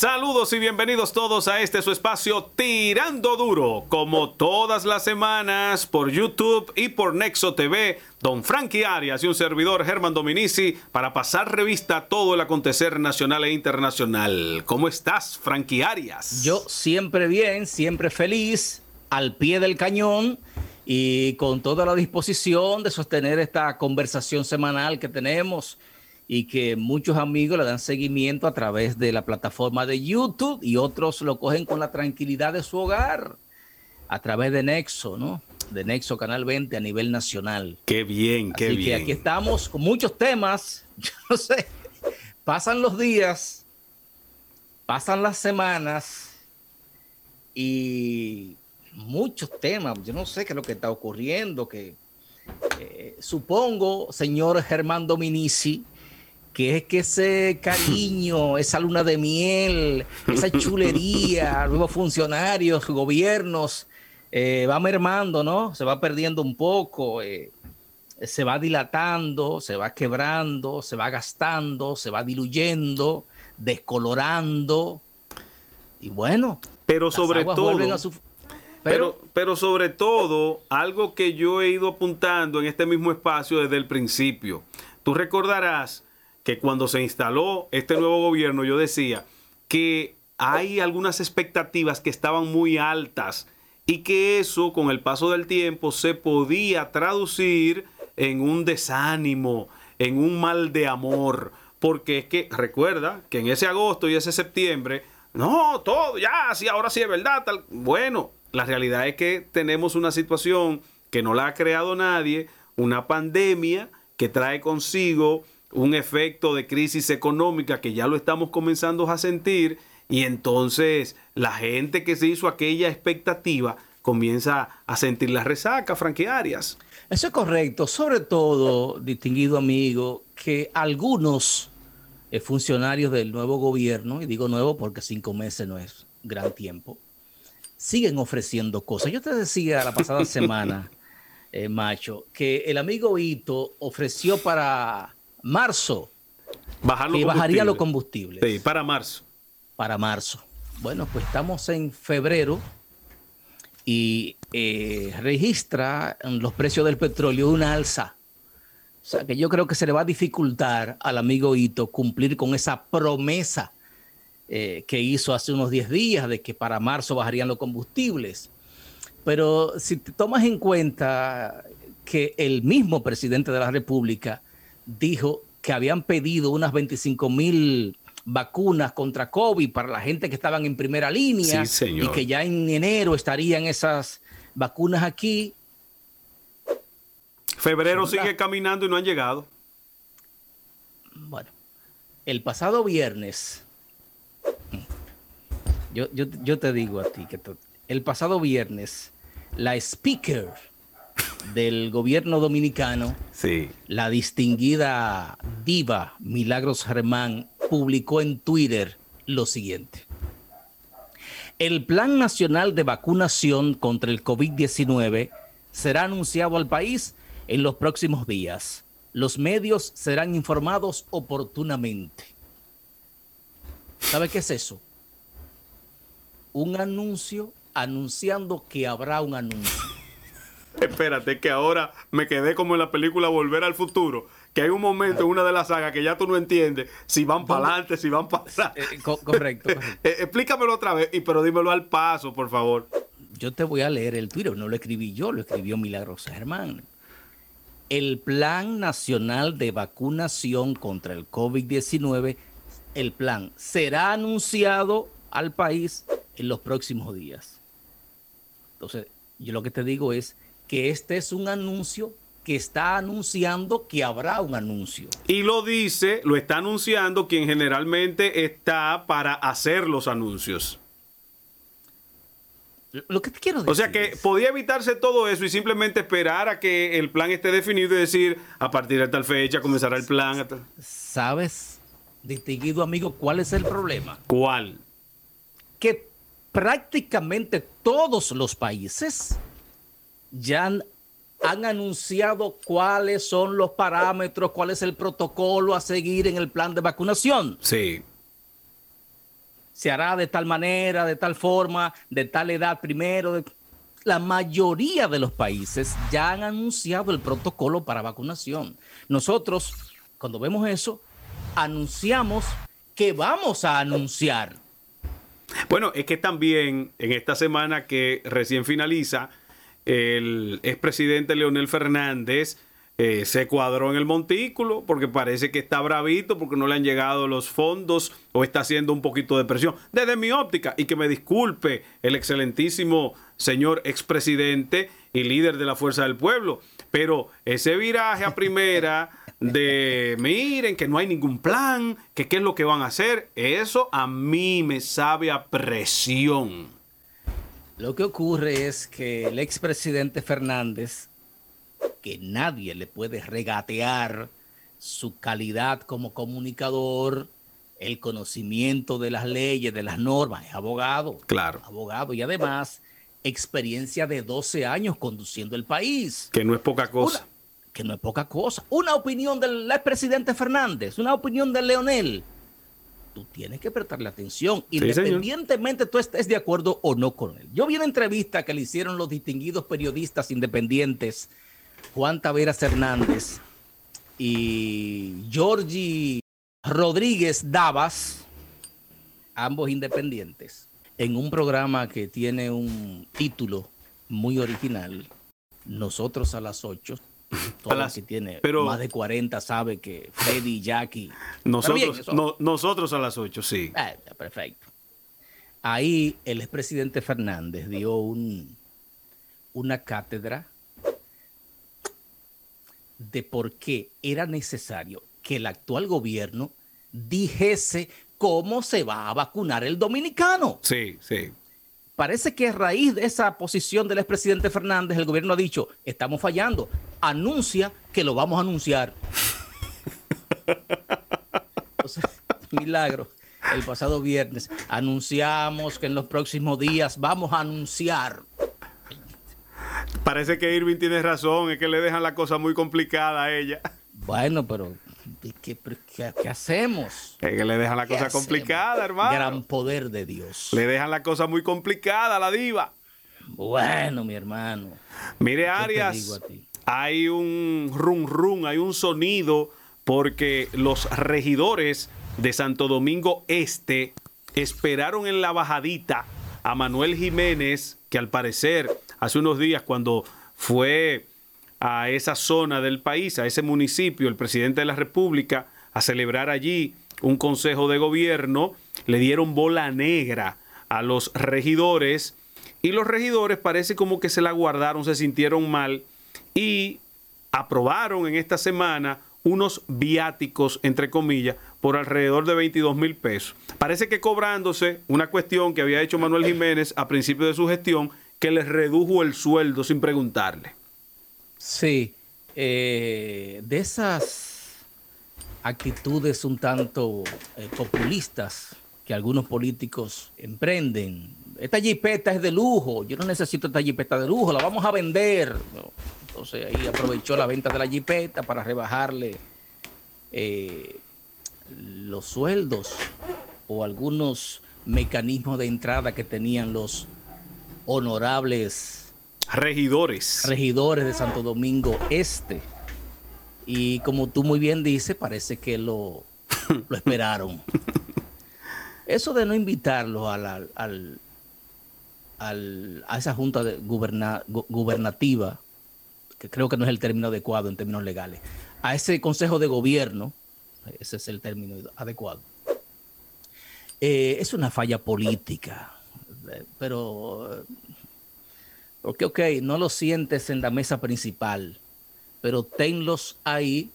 Saludos y bienvenidos todos a este su espacio Tirando Duro, como todas las semanas por YouTube y por Nexo TV, don Frankie Arias y un servidor Germán Dominici para pasar revista a todo el acontecer nacional e internacional. ¿Cómo estás, Frankie Arias? Yo siempre bien, siempre feliz, al pie del cañón y con toda la disposición de sostener esta conversación semanal que tenemos y que muchos amigos le dan seguimiento a través de la plataforma de YouTube y otros lo cogen con la tranquilidad de su hogar a través de Nexo, ¿no? De Nexo Canal 20 a nivel nacional. Qué bien, qué Así bien. que aquí estamos con muchos temas. Yo no sé, pasan los días, pasan las semanas y muchos temas. Yo no sé qué es lo que está ocurriendo, que eh, supongo, señor Germán Dominici, que es que ese cariño, esa luna de miel, esa chulería, nuevos funcionarios, gobiernos, eh, va mermando, ¿no? Se va perdiendo un poco, eh, se va dilatando, se va quebrando, se va gastando, se va diluyendo, descolorando. Y bueno, pero sobre todo, vuelven a su- pero, pero sobre todo, algo que yo he ido apuntando en este mismo espacio desde el principio. Tú recordarás que cuando se instaló este nuevo gobierno, yo decía que hay algunas expectativas que estaban muy altas y que eso con el paso del tiempo se podía traducir en un desánimo, en un mal de amor. Porque es que recuerda que en ese agosto y ese septiembre, no, todo, ya, sí, ahora sí es verdad. Tal. Bueno, la realidad es que tenemos una situación que no la ha creado nadie, una pandemia que trae consigo un efecto de crisis económica que ya lo estamos comenzando a sentir y entonces la gente que se hizo aquella expectativa comienza a sentir la resaca, Frankie Arias. Eso es correcto, sobre todo, distinguido amigo, que algunos eh, funcionarios del nuevo gobierno, y digo nuevo porque cinco meses no es gran tiempo, siguen ofreciendo cosas. Yo te decía la pasada semana, eh, macho, que el amigo Ito ofreció para marzo Bajar que bajaría los combustibles Sí, para marzo. para marzo. Bueno, pues estamos en febrero y eh, registra los precios del petróleo una alza. O sea que yo creo que se le va a dificultar al amigo Ito cumplir con esa promesa eh, que hizo hace unos 10 días de que para marzo bajarían los combustibles. Pero si te tomas en cuenta que el mismo presidente de la República dijo que habían pedido unas 25 mil vacunas contra COVID para la gente que estaban en primera línea Sí, señor. y que ya en enero estarían esas vacunas aquí. Febrero sigue caminando y no han llegado. Bueno, el pasado viernes, yo, yo, yo te digo a ti que el pasado viernes, la speaker del gobierno dominicano, Sí. la distinguida diva Milagros Germán, publicó en Twitter lo siguiente. El Plan Nacional de Vacunación contra el COVID-19 será anunciado al país en los próximos días. Los medios serán informados oportunamente. ¿Sabe qué es eso? Un anuncio anunciando que habrá un anuncio. Espérate, que ahora me quedé como en la película Volver al Futuro. Que hay un momento en una de las sagas que ya tú no entiendes si van para adelante, si van para atrás. Eh, co- correcto, correcto. Eh, explícamelo otra vez, y pero dímelo al paso, por favor. Yo te voy a leer el Twitter, no lo escribí yo, lo escribió Milagros Germán. El Plan Nacional de Vacunación contra el COVID-19, el plan será anunciado al país en los próximos días. Entonces, yo lo que te digo es que este es un anuncio que está anunciando que habrá un anuncio. Y lo dice, lo está anunciando quien generalmente está para hacer los anuncios. Lo que te quiero decir. O sea que podía evitarse todo eso y simplemente esperar a que el plan esté definido y decir, a partir de tal fecha comenzará el plan. ¿Sabes, distinguido amigo, cuál es el problema? ¿Cuál? que prácticamente todos los países ya han, han anunciado cuáles son los parámetros, cuál es el protocolo a seguir en el plan de vacunación. Sí. se hará de tal manera, de tal forma, de tal edad primero. La mayoría de los países ya han anunciado el protocolo para vacunación. Nosotros, cuando vemos eso, anunciamos que vamos a anunciar. Bueno, es que también en esta semana que recién finaliza, el expresidente Leonel Fernández eh, se cuadró en el montículo porque parece que está bravito porque no le han llegado los fondos o está haciendo un poquito de presión. Desde mi óptica, y que me disculpe el excelentísimo señor expresidente y líder de la Fuerza del Pueblo, pero ese viraje a primera de miren que no hay ningún plan, que qué es lo que van a hacer, eso a mí me sabe a presión. Lo que ocurre es que el expresidente Fernández que nadie le puede regatear su calidad como comunicador, el conocimiento de las leyes, de las normas, es abogado. Claro. Abogado y además experiencia de 12 años conduciendo el país. Que no es poca cosa. que no es poca cosa. Una opinión del expresidente Fernández, una opinión de Leonel. Tú tienes que prestarle atención, independientemente tú estés de acuerdo o no con él. Yo vi una entrevista que le hicieron los distinguidos periodistas independientes Juan Taveras Hernández y Georgie Rodríguez Davas, ambos independientes, en un programa que tiene un título muy original, Nosotros a las 8. Todo las, que tiene más de 40 sabe que Freddy y Jackie. Nosotros, nosotros a las 8, sí. Ah, perfecto. Ahí el expresidente Fernández dio un, una cátedra de por qué era necesario que el actual gobierno dijese cómo se va a vacunar el dominicano. Sí, sí. Parece que a raíz de esa posición del expresidente Fernández, el gobierno ha dicho, estamos fallando, anuncia que lo vamos a anunciar. milagro. El pasado viernes anunciamos que en los próximos días vamos a anunciar Parece que Irving tiene razón, es que le dejan la cosa muy complicada a ella. Bueno, pero ¿qué, hacemos? Es que le dejan la cosa complicada, hermano. Gran poder de Dios. Le dejan la cosa muy complicada a la diva. Bueno, mi hermano. Mire, Arias, hay un rum rum, hay un sonido porque los regidores de Santo Domingo Este esperaron en la bajadita a Manuel Jiménez, que al parecer hace unos días cuando fue a esa zona del país, a ese municipio, el presidente de la República, a celebrar allí un consejo de gobierno, le dieron bola negra a los regidores y los regidores parece como que se la guardaron, se sintieron mal y aprobaron en esta semana unos viáticos, entre comillas, por alrededor de 22 mil pesos. Parece que cobrándose una cuestión que había hecho Manuel Jiménez a principio de su gestión, que les redujo el sueldo sin preguntarle. Sí, eh, de esas actitudes un tanto eh, populistas que algunos políticos emprenden. Esta jipeta es de lujo, yo no necesito esta jipeta de lujo, la vamos a vender. Entonces ahí aprovechó la venta de la jipeta para rebajarle eh, los sueldos o algunos mecanismos de entrada que tenían los honorables regidores. Regidores de Santo Domingo Este. Y como tú muy bien dices, parece que lo, lo esperaron. Eso de no invitarlos al, al, a esa junta de gubernativa, que creo que no es el término adecuado en términos legales, a ese consejo de gobierno, ese es el término adecuado, eh, es una falla política pero, porque, ok, no lo sientes en la mesa principal, pero tenlos ahí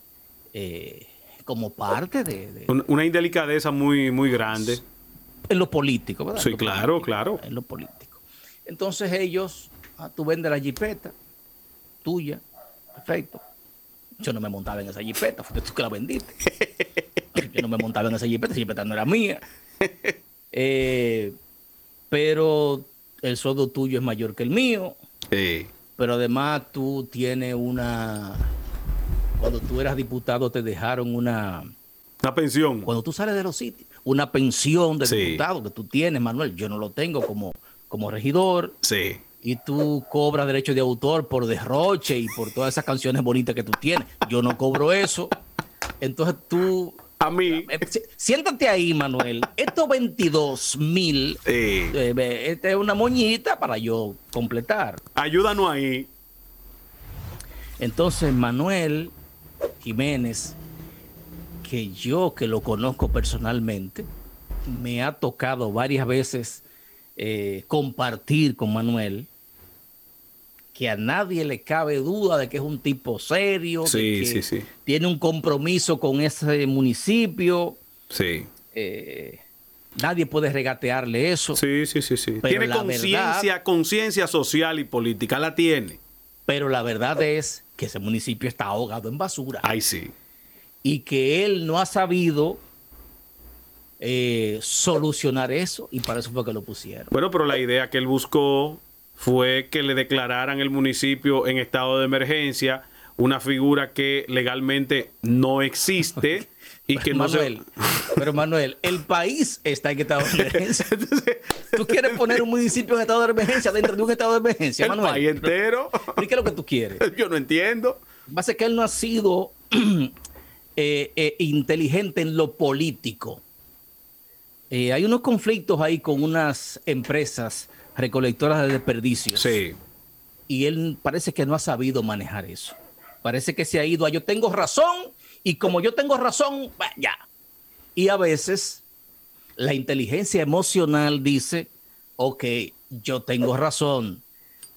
eh, como parte de, Una indelicadeza muy, muy grande. En lo político, ¿verdad? Sí, claro, claro. En lo político. Entonces ellos, ah, tú vendes la jipeta tuya, perfecto. Yo no me montaba en esa jipeta, fue tú que la vendiste. Yo no me montaba en esa jipeta, esa jipeta no era mía. Eh, pero el sueldo tuyo es mayor que el mío. Sí. Pero además tú tienes una... Cuando tú eras diputado te dejaron una... Una pensión. Cuando tú sales de los sitios, una pensión de diputado que tú tienes, Manuel, yo no lo tengo como, como regidor. Sí. Y tú cobras derecho de autor por derroche y por todas esas canciones bonitas que tú tienes. Yo no cobro eso. Entonces tú a mí. Eh, siéntate ahí, Manuel. Estos 22 mil, eh, esta es una moñita para yo completar. Ayúdanos ahí. Entonces, Manuel Jiménez, que yo que lo conozco personalmente, me ha tocado varias veces eh, compartir con Manuel que a nadie le cabe duda de que es un tipo serio, que tiene un compromiso con ese municipio. Sí. Eh, nadie puede regatearle eso. Sí, sí, sí, sí. tiene conciencia, conciencia social y política, la tiene. Pero la verdad es que ese municipio está ahogado en basura. Ay, sí. Y que él no ha sabido eh, solucionar eso y para eso fue que lo pusieron. Bueno, pero la idea que él buscó fue que le declararan el municipio en estado de emergencia, una figura que legalmente no existe y que no se... Pero Manuel, el país está en estado de emergencia. ¿Tú quieres poner un municipio en estado de emergencia dentro de un estado de emergencia, el país entero. ¿Y qué es lo que tú quieres? Yo no entiendo. Va a ser que él no ha sido eh, eh, inteligente en lo político. Eh, hay unos conflictos ahí con unas empresas recolectoras de desperdicios. Sí. Y él parece que no ha sabido manejar eso. Parece que se ha ido a yo tengo razón y como yo tengo razón, ya. Y a veces la inteligencia emocional dice, ok, yo tengo razón,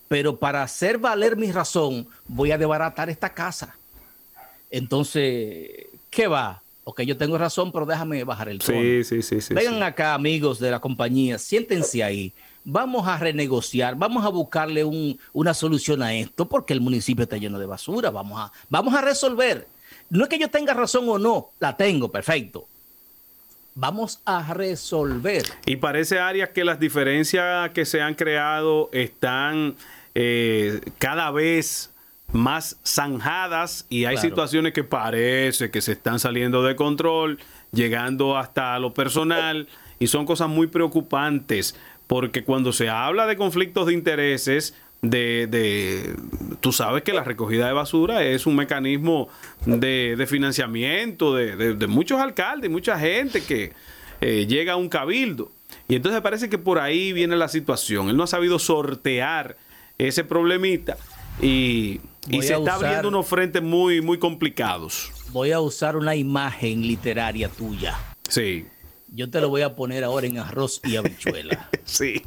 pero para hacer valer mi razón voy a desbaratar esta casa. Entonces, ¿qué va? Ok, yo tengo razón, pero déjame bajar el tono. Sí, sí, sí. sí Vengan acá, amigos de la compañía, siéntense ahí vamos a renegociar, vamos a buscarle una solución a esto, porque el municipio está lleno de basura, vamos a, vamos a resolver. No es que yo tenga razón o no, la tengo, perfecto. Vamos a resolver. Y parece, Arias, que las diferencias que se han creado están eh, cada vez más zanjadas y hay situaciones que parece que se están saliendo de control, llegando hasta lo personal y son cosas muy preocupantes porque cuando se habla de conflictos de intereses, de, tú sabes que la recogida de basura es un mecanismo de, financiamiento de, muchos alcaldes, mucha gente que eh, llega a un cabildo. Y entonces parece que por ahí viene la situación. Él no ha sabido sortear ese problemita y, se está abriendo unos frentes muy, muy complicados. Voy a usar una imagen literaria tuya. Sí. Yo te lo voy a poner ahora en arroz y habichuela. sí.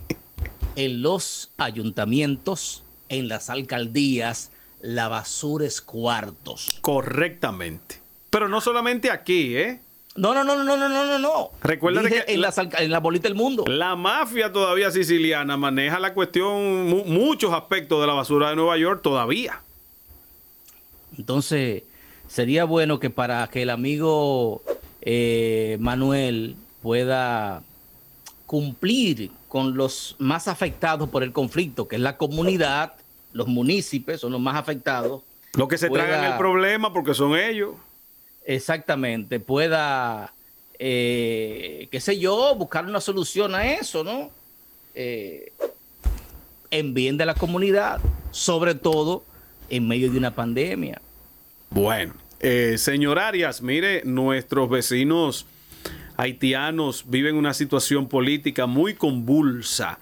En los ayuntamientos, en las alcaldías, la basura es cuartos. Correctamente. Pero no solamente aquí, ¿eh? No, no, no, no, no, no, no, no. Recuerda que en, la, en la bolita del mundo. La mafia todavía siciliana maneja la cuestión, muchos aspectos de la basura de Nueva York todavía. Entonces, sería bueno que para que el amigo eh, Manuel pueda cumplir con los más afectados por el conflicto, que es la comunidad, los municipios son los más afectados. Los que se tragan el problema porque son ellos. Exactamente, pueda, eh, qué sé yo, buscar una solución a eso, ¿no? Eh, en bien de la comunidad, sobre todo en medio de una pandemia. Bueno, eh, señor Arias, mire, nuestros vecinos haitianos viven una situación política muy convulsa.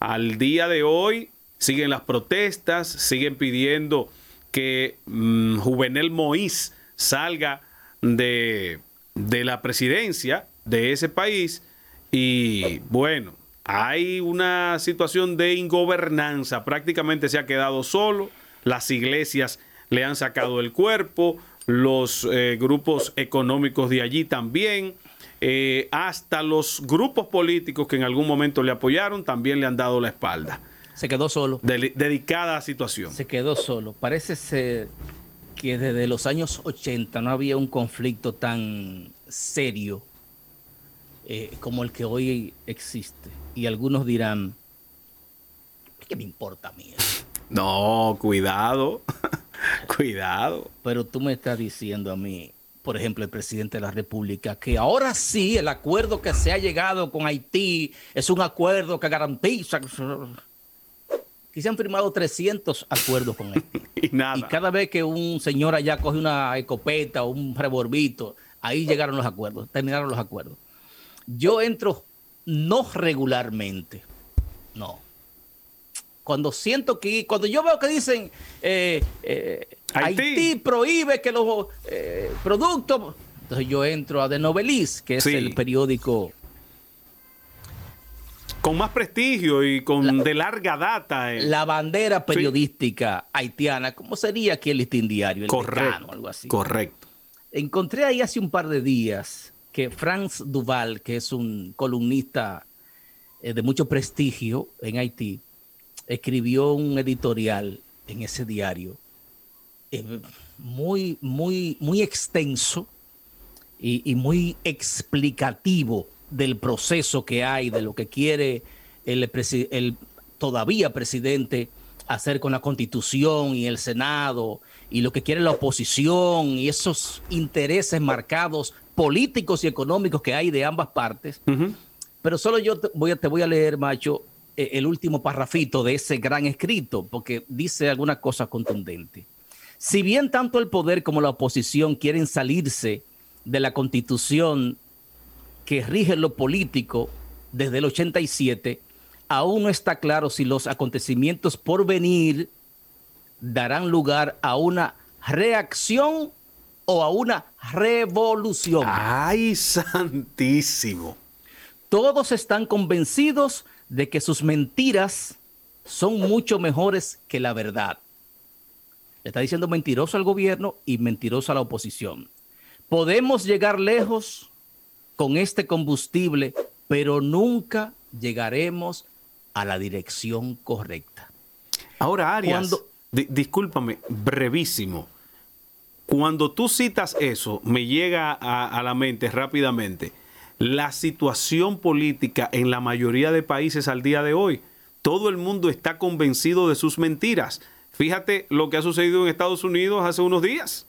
Al día de hoy siguen las protestas, siguen pidiendo que mm, Juvenel Moïse salga de, de la presidencia de ese país y bueno, hay una situación de ingobernanza, prácticamente se ha quedado solo, las iglesias le han sacado el cuerpo, los eh, grupos económicos de allí también. Eh, hasta los grupos políticos que en algún momento le apoyaron también le han dado la espalda. Se quedó solo. dedicada a situación. Se quedó solo. Parece ser que desde los años 80 no había un conflicto tan serio eh, como el que hoy existe. Y algunos dirán, ¿qué me importa a mí? No, cuidado, cuidado. Pero tú me estás diciendo a mí, por ejemplo, el presidente de la República, que ahora sí el acuerdo que se ha llegado con Haití es un acuerdo que garantiza que se han firmado 300 acuerdos con él. y, nada. y cada vez que un señor allá coge una escopeta o un revolvito, ahí llegaron los acuerdos, terminaron los acuerdos. Yo entro no regularmente, no. Cuando siento que, cuando yo veo que dicen eh, eh, Haití. Haití. prohíbe que los eh, productos, entonces yo entro a The Novelis, que es sí. el periódico con más prestigio y con la, de larga data. Eh. La bandera periodística sí. haitiana, ¿cómo sería aquí el listín diario? El correcto, algo así. correcto. Encontré ahí hace un par de días que Franz Duval, que es un columnista eh, de mucho prestigio en Haití, escribió un editorial en ese diario eh, muy, muy, muy extenso y, y muy explicativo del proceso que hay, de lo que quiere el, el, todavía presidente hacer con la constitución y el Senado y lo que quiere la oposición y esos intereses marcados políticos y económicos que hay de ambas partes. Uh -huh. Pero solo yo te voy, a, te voy a leer, macho, el último parrafito de ese gran escrito, porque dice alguna cosa contundente. Si bien tanto el poder como la oposición quieren salirse de la constitución que rige lo político desde el 87, aún no está claro si los acontecimientos por venir darán lugar a una reacción o a una revolución. ¡Ay, santísimo! Todos están convencidos de que sus mentiras son mucho mejores que la verdad. Le está diciendo mentiroso al gobierno y mentiroso a la oposición. Podemos llegar lejos con este combustible, pero nunca llegaremos a la dirección correcta. Ahora, Arias, Cuando, discúlpame, brevísimo. Cuando tú citas eso, me llega a, a, la mente rápidamente la situación política en la mayoría de países al día de hoy. Todo el mundo está convencido de sus mentiras. Fíjate lo que ha sucedido en Estados Unidos hace unos días.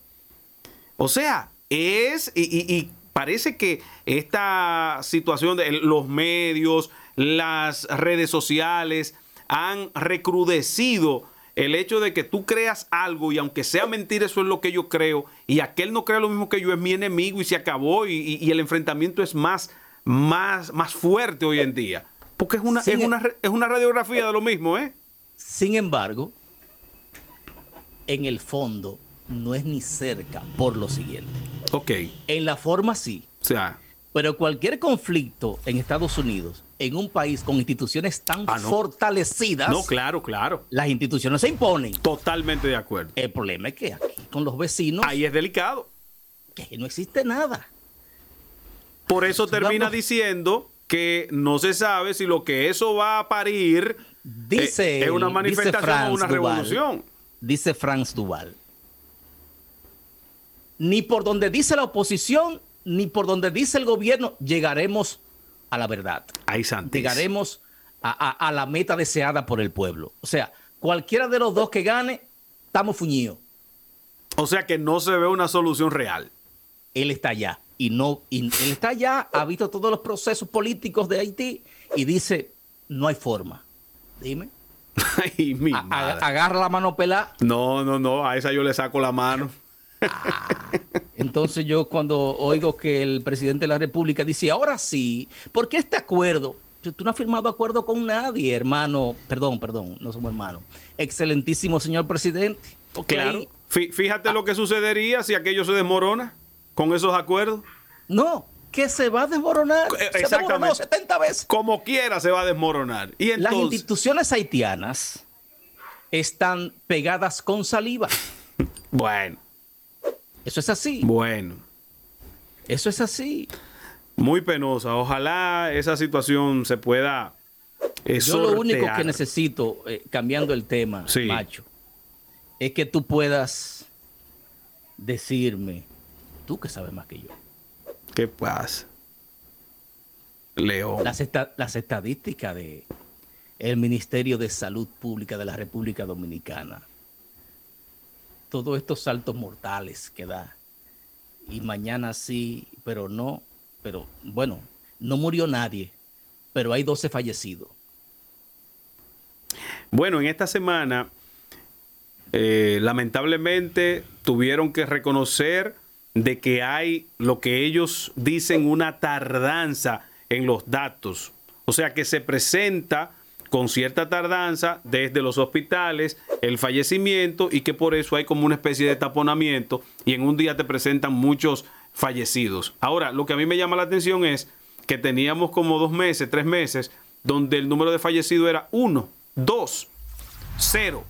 O sea, es, y, parece que esta situación de los medios, las redes sociales han recrudecido el hecho de que tú creas algo y aunque sea mentira, eso es lo que yo creo, y aquel no crea lo mismo que yo, es mi enemigo y se acabó y, y, y el enfrentamiento es más, más, más fuerte hoy en día. Porque es una, es, una, es una radiografía de lo mismo, ¿eh? Sin embargo, en el fondo no es ni cerca por lo siguiente. Ok. En la forma sí. O sea. Pero cualquier conflicto en Estados Unidos, en un país con instituciones tan ah, no. fortalecidas. No, claro, claro. Las instituciones se imponen. Totalmente de acuerdo. El problema es que aquí con los vecinos. Ahí es delicado. Que no existe nada. Por eso termina Vamos. diciendo que no se sabe si lo que eso va a parir dice, es, es una manifestación o una Duval, revolución. Dice Franz Duval ni por donde dice la oposición, ni por donde dice el gobierno, llegaremos a la verdad. Ahí Llegaremos a, a, a, la meta deseada por el pueblo. O sea, cualquiera de los dos que gane, estamos fuñidos. O sea que no se ve una solución real. Él está allá. Y no, y él está allá, ha visto todos los procesos políticos de Haití y dice, no hay forma. Dime. Ay, mi a, agarra la mano pelada. No, no, no, a esa yo le saco la mano. Entonces yo cuando oigo que el presidente de la República dice, ahora sí, ¿por qué este acuerdo? Tú no has firmado acuerdo con nadie, hermano. Perdón, perdón, no somos hermanos. Excelentísimo señor presidente. Okay. Claro. Fíjate ah. lo que sucedería si aquello se desmorona con esos acuerdos. No, que se va a desmoronar. Exactamente. Se desmoronó 70 veces. Como quiera se va a desmoronar. Y entonces... Las instituciones haitianas están pegadas con saliva. bueno. Eso es así. Bueno. Eso es así. Muy penosa. Ojalá esa situación se pueda. Eh, Yo lo único que necesito, eh, cambiando el tema, sí. macho, es que tú puedas decirme, tú que sabes más que yo. ¿Qué pasa? León. Las, esta las estadísticas de el Ministerio de Salud Pública de la República Dominicana todos estos saltos mortales que da y mañana sí, pero no, pero bueno, no murió nadie, pero hay 12 fallecidos. Bueno, en esta semana, eh, lamentablemente, tuvieron que reconocer de que hay lo que ellos dicen una tardanza en los datos. O sea que se presenta con cierta tardanza desde los hospitales el fallecimiento y que por eso hay como una especie de taponamiento y en un día te presentan muchos fallecidos. Ahora, lo que a mí me llama la atención es que teníamos como dos meses, tres meses, donde el número de fallecidos era uno, dos, cero.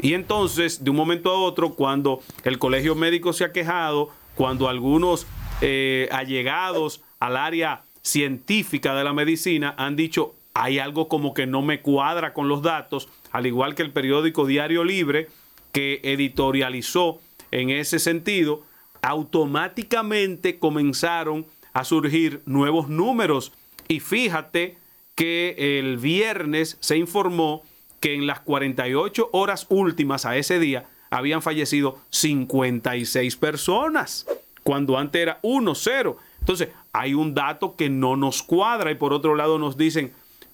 Y entonces, de un momento a otro, cuando el colegio médico se ha quejado, cuando algunos eh, allegados al área científica de la medicina han dicho, hay algo como que no me cuadra con los datos, al igual que el periódico Diario Libre, que editorializó en ese sentido, automáticamente comenzaron a surgir nuevos números. Y fíjate que el viernes se informó que en las 48 horas últimas a ese día habían fallecido 56 personas, cuando antes era 1, 0. Entonces, hay un dato que no nos cuadra y por otro lado nos dicen,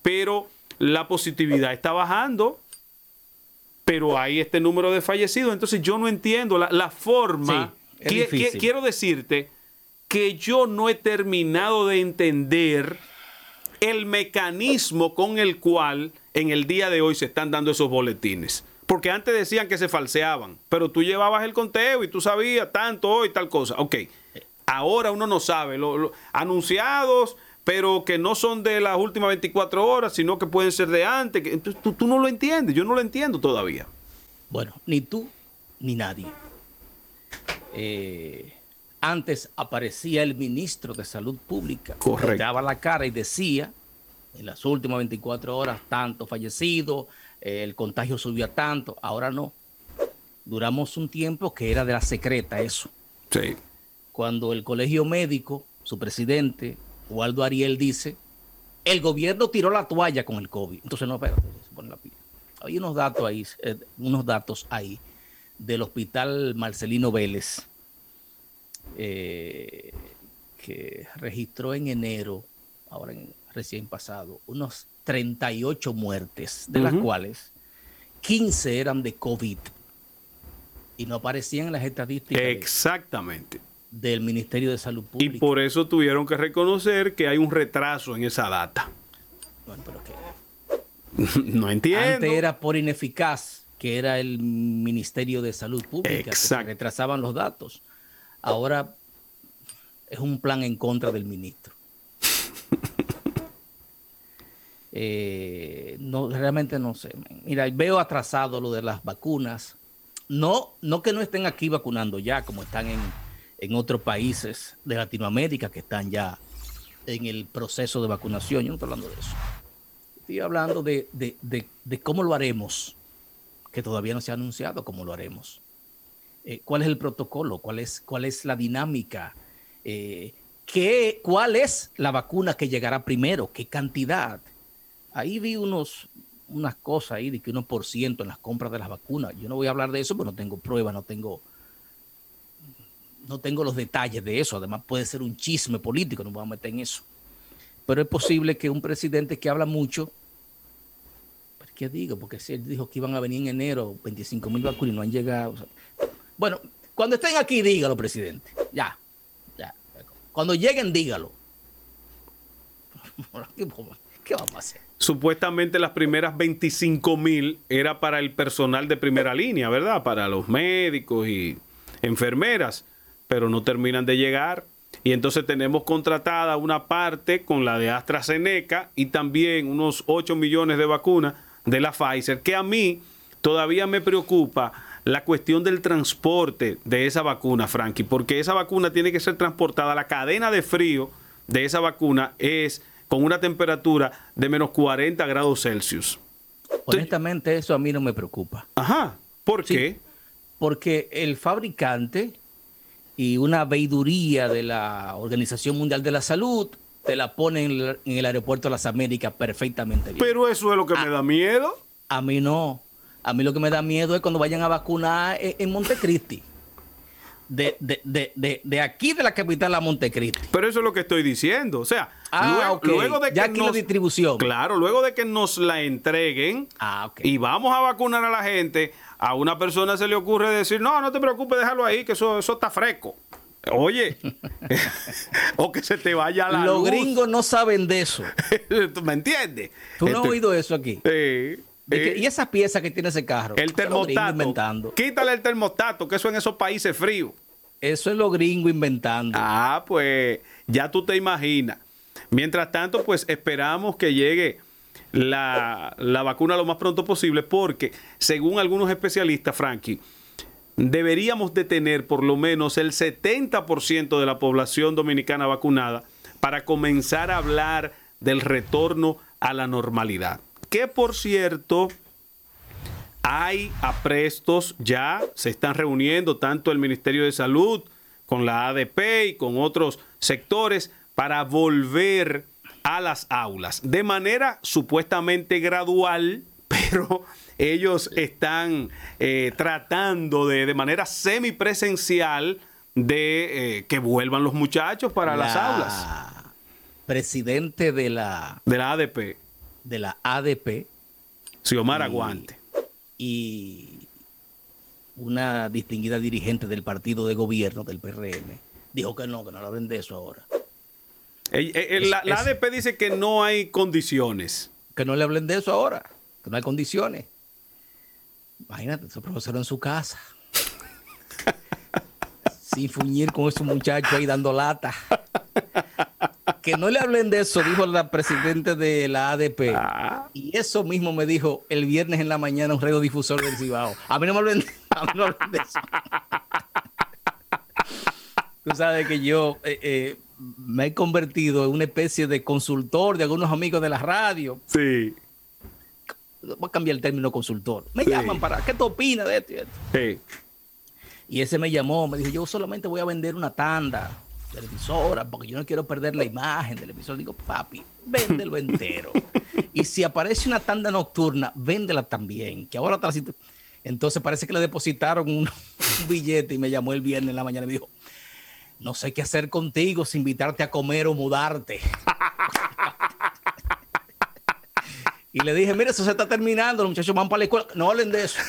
pero la positividad está bajando, pero hay este número de fallecidos. Entonces yo no entiendo la, forma. quiero decirte que yo no he terminado de entender el mecanismo con el cual en el día de hoy se están dando esos boletines. Porque antes decían que se falseaban, pero tú llevabas el conteo y tú sabías tanto hoy, tal cosa. Ok, ahora uno no sabe. Lo, anunciados pero que no son de las últimas 24 horas, sino que pueden ser de antes. Que, tú, tú, no lo entiendes, yo no lo entiendo todavía. Bueno, ni tú ni nadie. Eh, antes aparecía el ministro de Salud Pública, Correcto. daba la cara y decía, en las últimas 24 horas, tanto fallecido, eh, el contagio subió a tanto, ahora no. Duramos un tiempo que era de la secreta eso. Sí. Cuando el colegio médico, su presidente, Waldo Ariel dice, el gobierno tiró la toalla con el COVID. Entonces, no, espérate, se pone la pila. Hay unos datos ahí, eh, unos datos ahí del hospital Marcelino Vélez, eh, que registró en enero, ahora en, recién pasado, unos 38 muertes, de las cuales 15 eran de COVID y no aparecían en las estadísticas. Exactamente del Ministerio de Salud Pública. Y por eso tuvieron que reconocer que hay un retraso en esa data. Bueno, pero no entiendo. Antes era por ineficaz, que era el Ministerio de Salud Pública, que retrasaban los datos. Ahora es un plan en contra del ministro. Eh, no, realmente no sé. Mira, veo atrasado lo de las vacunas. No, no que no estén aquí vacunando ya, como están en, en otros países de Latinoamérica que están ya en el proceso de vacunación. Yo no estoy hablando de eso. Estoy hablando de, cómo lo haremos, que todavía no se ha anunciado cómo lo haremos. Eh, ¿Cuál es el protocolo? ¿Cuál es, cuál es la dinámica? Eh, ¿qué, ¿Cuál es la vacuna que llegará primero? ¿Qué cantidad? Ahí vi unos, unas cosas ahí de que uno por ciento en las compras de las vacunas. Yo no voy a hablar de eso porque no tengo pruebas, no tengo no tengo los detalles de eso, además puede ser un chisme político, no vamos a meter en eso. Pero es posible que un presidente que habla mucho, ¿qué digo? Porque si él dijo que iban a venir en enero 25 mil vacunas y no han llegado. bueno, cuando estén aquí, dígalo, presidente. Ya, ya. Cuando lleguen, dígalo. ¿Qué vamos a hacer? Supuestamente las primeras 25 mil era para el personal de primera línea, ¿verdad? Para los médicos y enfermeras pero no terminan de llegar. Y entonces tenemos contratada una parte con la de AstraZeneca y también unos 8 millones de vacunas de la Pfizer, que a mí todavía me preocupa la cuestión del transporte de esa vacuna, Frankie, porque esa vacuna tiene que ser transportada. La cadena de frío de esa vacuna es con una temperatura de menos 40 grados Celsius. Honestamente, eso a mí no me preocupa. Ajá. ¿Por qué? Porque el fabricante y una veiduría de la Organización Mundial de la Salud te la ponen en, el aeropuerto de las Américas perfectamente bien. Pero eso es lo que me da miedo. A mí no. A mí lo que me da miedo es cuando vayan a vacunar en, Montecristi. de, de, de, aquí de la capital a Montecristi. Pero eso es lo que estoy diciendo. O sea, ah, luego, de que ya nos, distribución. Claro, luego de que nos la entreguen ah, y vamos a vacunar a la gente, a una persona se le ocurre decir, no, no te preocupes, déjalo ahí, que eso, eso está fresco. Oye, o que se te vaya la Los gringos no saben de eso. ¿Me entiendes? ¿Tú no has oído eso aquí? Sí. ¿Y esa pieza que tiene ese carro? El termostato. Inventando. Quítale el termostato, que eso en esos países fríos. Eso es lo gringo inventando. Ah, pues ya tú te imaginas. Mientras tanto, pues esperamos que llegue la, la vacuna lo más pronto posible porque, según algunos especialistas, Frankie, deberíamos de tener por lo menos el 70% de la población dominicana vacunada para comenzar a hablar del retorno a la normalidad. Que por cierto hay aprestos ya, se están reuniendo tanto el Ministerio de Salud con la ADP y con otros sectores para volver a las aulas de manera supuestamente gradual, pero ellos están eh, tratando de, de manera semipresencial de eh, que vuelvan los muchachos para las aulas. Presidente de la, de la ADP de la ADP. Xiomara Aguante. Y una distinguida dirigente del partido de gobierno del PRM dijo que no, que no hablen de eso ahora. La, ADP dice que no hay condiciones. Que no le hablen de eso ahora, que no hay condiciones. Imagínate, ese profesor en su casa. sin fuñir con esos muchachos ahí dando lata que no le hablen de eso, dijo la presidenta de la ADP. Ah. Y eso mismo me dijo el viernes en la mañana un radiodifusor del Cibao. A mí no me hablen, de eso. Tú sabes que yo eh, eh, me he convertido en una especie de consultor de algunos amigos de la radio. Sí. Voy a cambiar el término consultor. Me llaman para, ¿qué tú opinas de esto? Sí. Y ese me llamó, me dijo, yo solamente voy a vender una tanda televisora, porque yo no quiero perder la imagen del emisor. Digo, papi, véndelo entero. y si aparece una tanda nocturna, véndela también, que ahora Entonces parece que le depositaron un, billete y me llamó el viernes en la mañana y me dijo, no sé qué hacer contigo, si invitarte a comer o mudarte. y le dije, mire, eso se está terminando, los muchachos van para la escuela. No hablen de eso.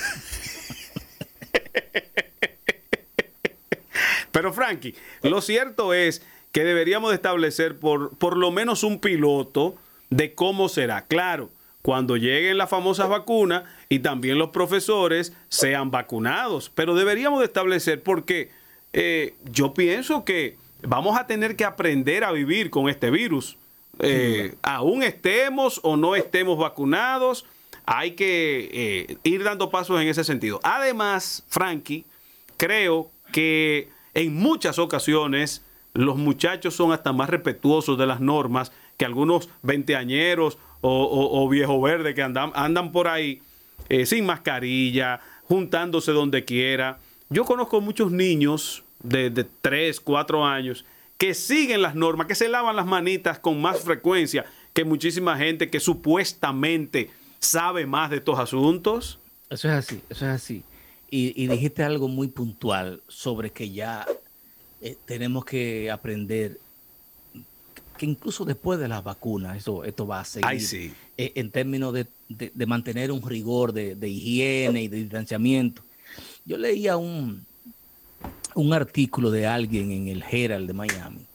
Pero Frankie, lo cierto es que deberíamos establecer por, por lo menos un piloto de cómo será. Claro, cuando lleguen las famosas vacunas y también los profesores sean vacunados. Pero deberíamos de establecer porque eh, yo pienso que vamos a tener que aprender a vivir con este virus. Eh, aún estemos o no estemos vacunados, hay que eh, ir dando pasos en ese sentido. Además, Frankie, creo que en muchas ocasiones los muchachos son hasta más respetuosos de las normas que algunos veinteañeros o, o, viejo verde que andan, andan por ahí eh, sin mascarilla, juntándose donde quiera. Yo conozco muchos niños de, de 3, 4 años que siguen las normas, que se lavan las manitas con más frecuencia que muchísima gente que supuestamente sabe más de estos asuntos. Eso es así, eso es así. Y, dijiste algo muy puntual sobre que ya eh, tenemos que aprender que incluso después de las vacunas, eso, esto va a seguir eh, en términos de, mantener un rigor de, higiene y de distanciamiento. Yo leía un, un artículo de alguien en el Herald de Miami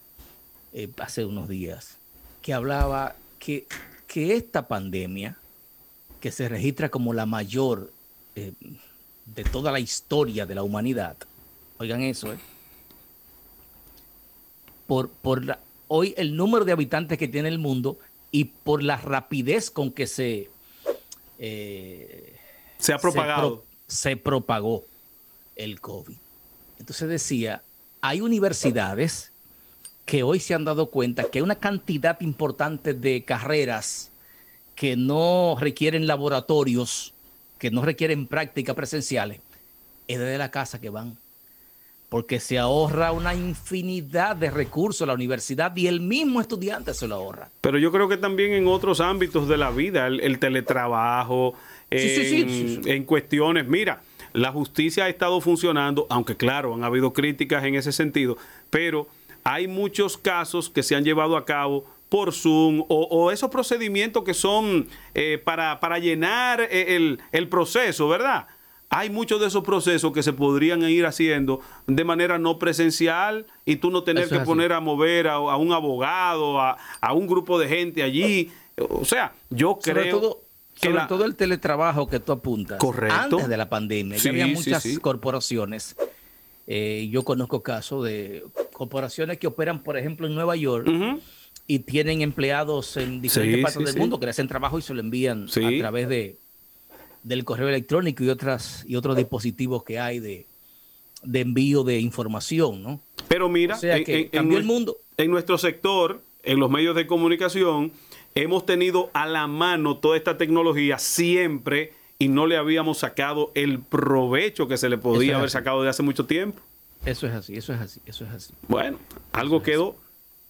eh, hace unos días que hablaba que, que esta pandemia, que se registra como la mayor de toda la historia de la humanidad. Oigan eso, ¿eh? Por, por hoy el número de habitantes que tiene el mundo y por la rapidez con que se... Eh, se ha propagado. Se, propagó el COVID. Entonces decía, hay universidades que hoy se han dado cuenta que hay una cantidad importante de carreras que no requieren laboratorios que no requieren prácticas presenciales, es desde la casa que van. Porque se ahorra una infinidad de recursos la universidad y el mismo estudiante se lo ahorra. Pero yo creo que también en otros ámbitos de la vida, el, teletrabajo, en, en cuestiones, mira, la justicia ha estado funcionando, aunque claro, han habido críticas en ese sentido, pero hay muchos casos que se han llevado a cabo por Zoom o, esos procedimientos que son eh, para, para, llenar eh, el, el proceso, ¿verdad? hay muchos de esos procesos que se podrían ir haciendo de manera no presencial y tú no tener que poner a mover a, un abogado, a, un grupo de gente allí. O sea, yo creo... sobre todo el teletrabajo que tú apuntas. Correcto. Antes de la pandemia, había muchas corporaciones. Eh, yo conozco casos de corporaciones que operan, por ejemplo, en Nueva York y tienen empleados en diferentes partes del mundo que le hacen trabajo y se lo envían a través de, del correo electrónico y otras y otros dispositivos que hay de, envío de información, ¿no? Pero mira, en, el mundo. En nuestro sector, en los medios de comunicación, hemos tenido a la mano toda esta tecnología siempre y no le habíamos sacado el provecho que se le podía haber sacado de hace mucho tiempo. Eso es así, eso es así, eso es así. Bueno, algo quedó.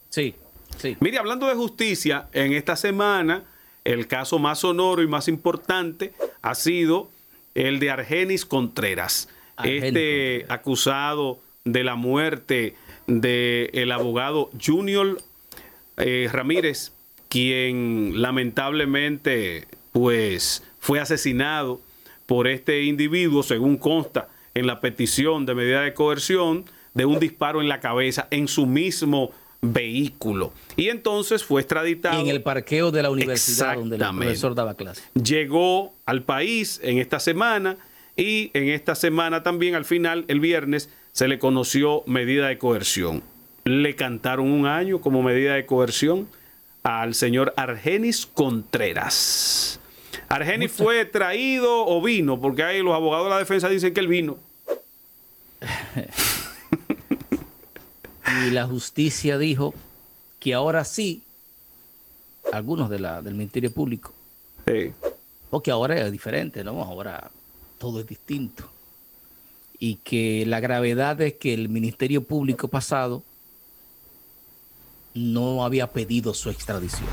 Sí, sí. Mire, hablando de justicia, en esta semana el caso más sonoro y más importante ha sido el de Argenis Contreras, este acusado de la muerte del abogado Junior eh, Ramírez, quien lamentablemente pues fue asesinado por este individuo, según consta en la petición de medida de coerción, de un disparo en la cabeza en su mismo vehículo. Y entonces fue extraditado. en el parqueo de la universidad donde el profesor daba clase. Llegó al país en esta semana y en esta semana también, al final, el viernes, se le conoció medida de coerción. Le cantaron un año como medida de coerción al señor Argenis Contreras. Argenis fue traído o vino, porque ahí los abogados de la defensa dicen que él vino. y la justicia dijo que ahora sí, algunos de la, del Ministerio Público, sí. porque ahora es diferente, ¿no? Ahora todo es distinto. Y que la gravedad es que el Ministerio Público pasado no había pedido su extradición.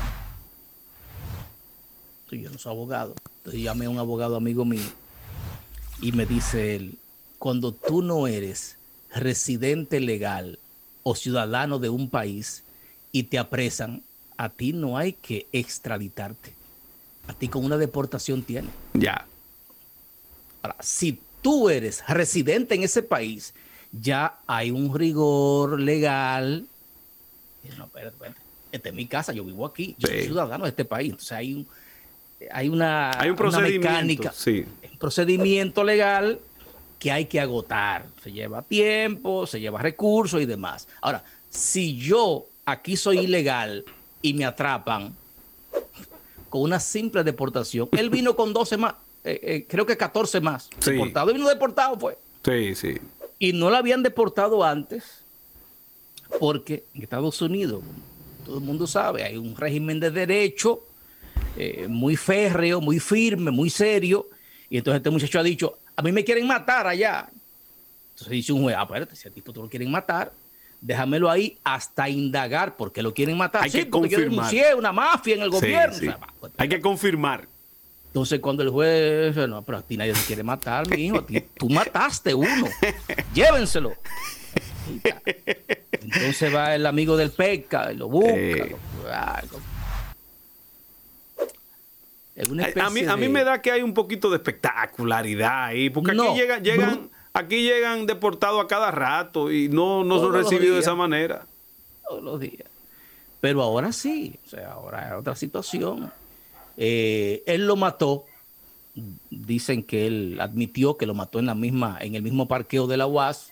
yo no soy abogado. Entonces llamé a un abogado amigo mío y me dice él, cuando tú no eres residente legal o ciudadano de un país y te apresan, a ti no hay que extraditarte. A ti con una deportación tiene. Ya. Ahora, si tú eres residente en ese país, ya hay un rigor legal. No, espérate, Esta es mi casa, yo vivo aquí, yo soy ciudadano de este país. Entonces hay un, hay una, hay un procedimiento, mecánica, sí. un procedimiento legal que hay que agotar. Se lleva tiempo, se lleva recursos y demás. Ahora, si yo aquí soy ilegal y me atrapan con una simple deportación, él vino con 12 más, eh, eh, creo que 14 más deportado. Él vino deportado, fue. Sí, sí. Y no lo habían deportado antes porque en Estados Unidos, todo el mundo sabe, hay un régimen de derecho eh, muy férreo, muy firme, muy serio. Y entonces este muchacho ha dicho, a mí me quieren matar allá. Entonces dice un juez, ah, espérate, si a tipo te lo quieren matar, déjamelo ahí hasta indagar porque lo quieren matar. Hay sí, que porque confirmar. yo denuncié una mafia en el gobierno. Pues, Hay que confirmar. Entonces cuando el juez, no, pero a ti nadie se quiere matar, mi hijo, tú mataste uno, llévenselo. Entonces va el amigo del pesca y lo busca. Eh. a, mí, a mí me da que hay un poquito de espectacularidad ahí, porque aquí llegan, llegan, aquí llegan deportados a cada rato y no, no son recibidos de esa manera. Todos los días. Pero ahora sí, o sea, ahora es otra situación. Eh, él lo mató. Dicen que él admitió que lo mató en la misma, en el mismo parqueo de la UAS.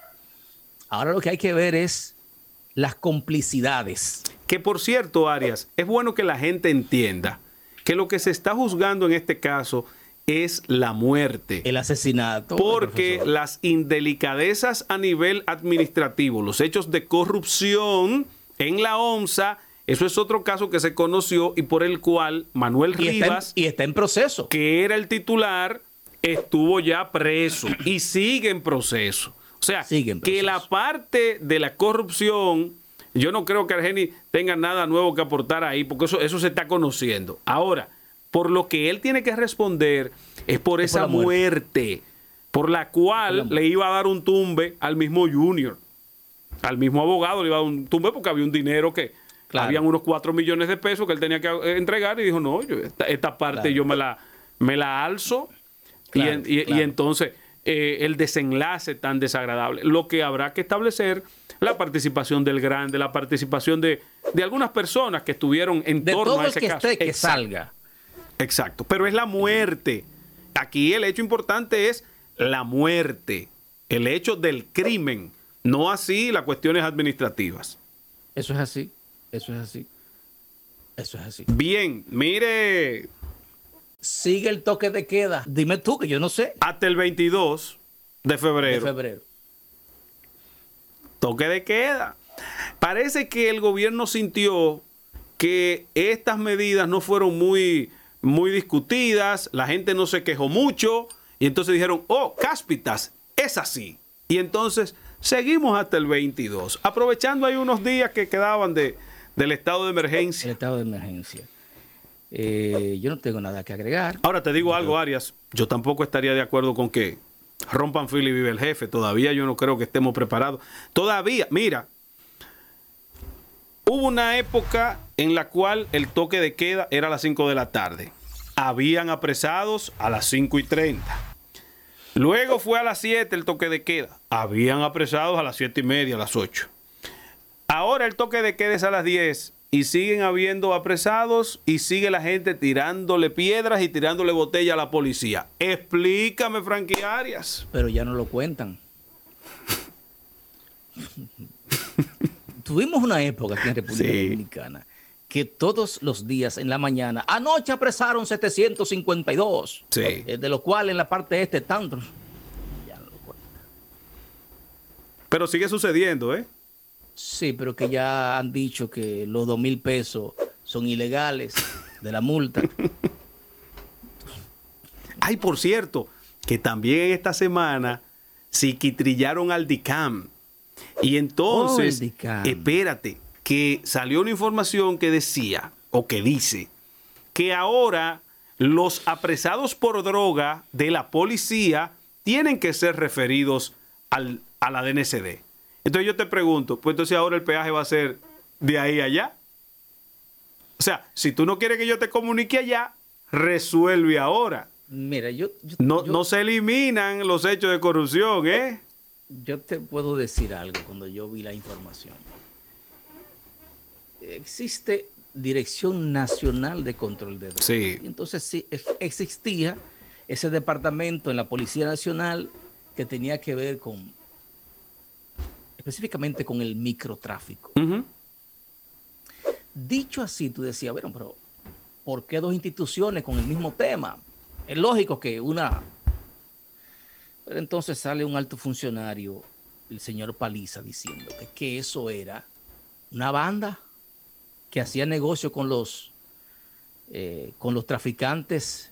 Ahora lo que hay que ver es las complicidades. Que por cierto, Arias, es bueno que la gente entienda que lo que se está juzgando en este caso es la muerte. El asesinato. Porque las indelicadezas a nivel administrativo, los hechos de corrupción en la OMSA, eso es otro caso que se conoció y por el cual Manuel Rivas, y está en proceso, que era el titular, estuvo ya preso y sigue en proceso. O sea, que la parte de la corrupción yo no creo que Argeni tenga nada nuevo que aportar ahí, porque eso, eso se está conociendo. Ahora, por lo que él tiene que responder es por esa muerte. por la cual le iba a dar un tumbe al mismo Junior, al mismo abogado le iba a dar un tumbe porque había un dinero que habían unos 4 millones de pesos que él tenía que eh, entregar y dijo, no, yo, esta, parte yo me la, me la alzo y, y, entonces eh, el desenlace tan desagradable. Lo que habrá que establecer la participación del grande, la participación de, de algunas personas que estuvieron en torno a ese que caso. que salga. Exacto, pero es la muerte. Aquí el hecho importante es la muerte, el hecho del crimen, no así las cuestiones administrativas. Eso es así, eso es así. Eso es así. Bien, mire. Sigue el toque de queda. Dime tú, que yo no sé. Hasta el 22 de febrero. De febrero. Toque de queda. Parece que el gobierno sintió que estas medidas no fueron muy, muy discutidas, la gente no se quejó mucho, y entonces dijeron, oh, cáspitas, es así. Y entonces seguimos hasta el 22, aprovechando ahí unos días que quedaban de, del estado de emergencia. El estado de emergencia. Eh, yo no tengo nada que agregar. Ahora te digo algo, Arias, yo tampoco estaría de acuerdo con que rompan fila y vive el jefe. Todavía yo no creo que estemos preparados. Todavía, mira, hubo una época en la cual el toque de queda era a las 5 de la tarde. Habían apresados a las 5 y 30. Luego fue a las 7 el toque de queda. Habían apresados a las 7 y media, a las 8. Ahora el toque de queda es a las 10 y siguen habiendo apresados y sigue la gente tirándole piedras y tirándole botella a la policía. Explícame, Frankie Arias. Pero ya no lo cuentan. Tuvimos una época aquí en República Dominicana que todos los días en la mañana, anoche apresaron 752, eh, de los cuales en la parte este tanto. Ya no lo cuentan. Pero sigue sucediendo, ¿eh? Sí, pero que ya han dicho que los dos mil pesos son ilegales de la multa. Ay, por cierto, que también esta semana psiquitrillaron al DICAM. Y entonces, oh, espérate, que salió una información que decía, o que dice, que ahora los apresados por droga de la policía tienen que ser referidos al, a la DNCD. Entonces yo te pregunto, pues entonces ahora el peaje va a ser de ahí a allá. O sea, si tú no quieres que yo te comunique allá, resuelve ahora. Mira, yo, no, no se eliminan los hechos de corrupción, ¿eh? Yo te puedo decir algo cuando yo vi la información. Existe Dirección Nacional de Control de Drogas. Sí. Entonces sí, existía ese departamento en la Policía Nacional que tenía que ver con específicamente con el microtráfico. Dicho así, tú decías, bueno, pero ¿por qué dos instituciones con el mismo tema? Es lógico que una... Pero entonces sale un alto funcionario, el señor Paliza, diciendo que, eso era una banda que hacía negocio con los, eh, con los traficantes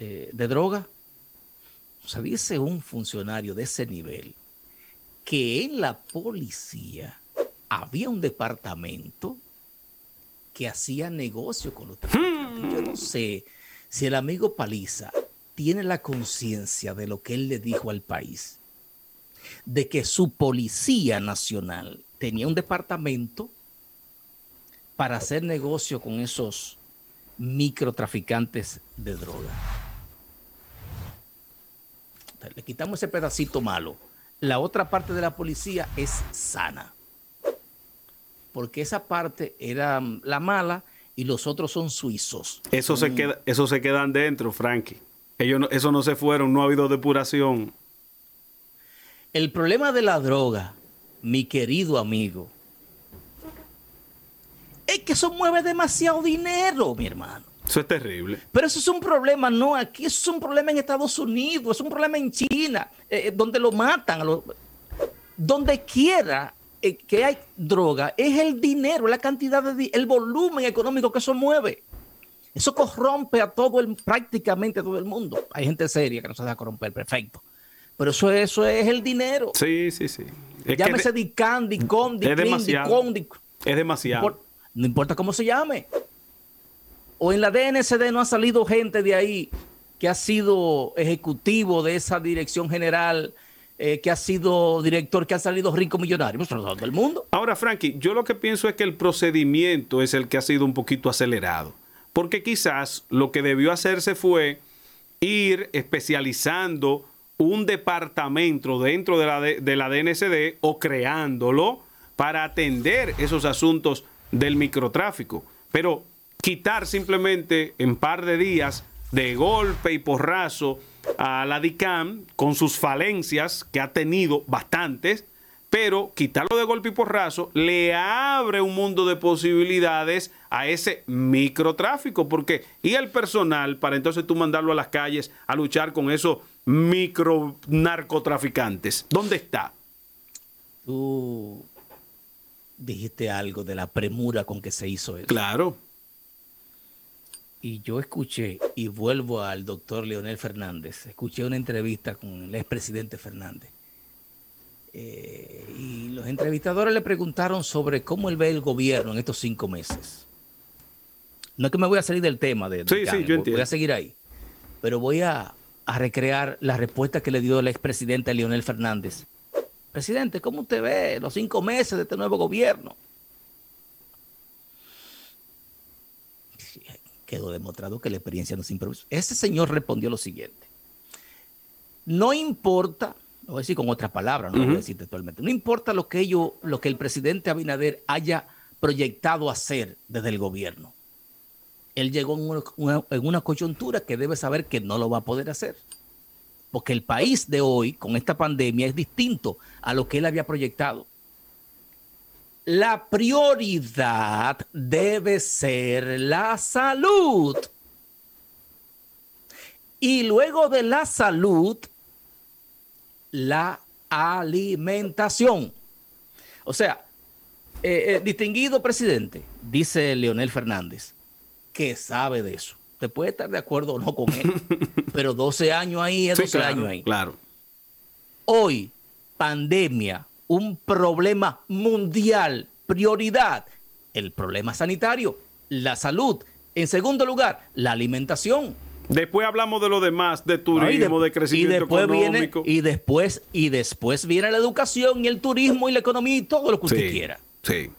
eh, de droga. O sea, dice un funcionario de ese nivel que en la policía había un departamento que hacía negocio con los traficantes. Yo no sé si el amigo Paliza tiene la conciencia de lo que él le dijo al país, de que su policía nacional tenía un departamento para hacer negocio con esos microtraficantes de droga. Le quitamos ese pedacito malo la otra parte de la policía es sana. Porque esa parte era mm, la mala y los otros son suizos. Eso, se, queda, eso se quedan dentro, Frankie. Ellos no, eso no se fueron, no ha habido depuración. El problema de la droga, mi querido amigo, es que eso mueve demasiado dinero, mi hermano. Eso es terrible. Pero eso es un problema, no aquí, eso es un problema en Estados Unidos, es un problema en China, eh, eh, donde lo matan. donde quiera eh, que hay droga, es el dinero, la cantidad de el volumen económico que eso mueve. Eso corrompe a todo el, prácticamente a todo el mundo. Hay gente seria que no se deja corromper, perfecto. Pero eso, eso es el dinero. Sí, sí, sí. Llámese de, Candy, Condi, es demasiado. Es demasiado. no importa cómo se llame o en la DNCD no ha salido gente de ahí que ha sido ejecutivo de esa dirección general, eh, que ha sido director, que ha salido rico millonario, pues, del mundo. Ahora, Frankie, yo lo que pienso es que el procedimiento es el que ha sido un poquito acelerado, porque quizás lo que debió hacerse fue ir especializando un departamento dentro de la, de la DNCD o creándolo para atender esos asuntos del microtráfico. Pero quitar simplemente en par de días de golpe y porrazo a la DICAM con sus falencias, que ha tenido bastantes, pero quitarlo de golpe y porrazo le abre un mundo de posibilidades a ese microtráfico, porque y el personal para entonces tú mandarlo a las calles a luchar con esos micro narcotraficantes. ¿Dónde está? Tú dijiste algo de la premura con que se hizo eso. Claro y yo escuché, y vuelvo al doctor Leonel Fernández, escuché una entrevista con el expresidente Fernández. Eh, y los entrevistadores le preguntaron sobre cómo él ve el gobierno en estos cinco meses. No es que me voy a salir del tema de, sí, sí, yo entiendo. voy a seguir ahí, pero voy a, a recrear la respuesta que le dio el expresidente Leonel Fernández. Presidente, ¿cómo usted ve los cinco meses de este nuevo gobierno? Quedó demostrado que la experiencia no es improviso. Ese señor respondió lo siguiente. No importa, lo voy a decir con otras palabras, no lo voy a decir textualmente, no importa lo que, ello, lo que el presidente Abinader haya proyectado hacer desde el gobierno. Él llegó en una, en una coyuntura que debe saber que no lo va a poder hacer. Porque el país de hoy, con esta pandemia, es distinto a lo que él había proyectado la prioridad debe ser la salud. Y luego de la salud, la alimentación. O sea, eh, eh, distinguido presidente, dice Leonel Fernández, que sabe de eso. Te puede estar de acuerdo o no con él, pero 12 años ahí es 12 años ahí. Claro. Hoy, pandemia, un problema mundial, prioridad, el problema sanitario, la salud. En segundo lugar, la alimentación. Después hablamos de lo demás, de turismo, de, crecimiento y después económico. y después, y después viene la educación y el turismo y la economía y todo lo que usted quiera. Sí.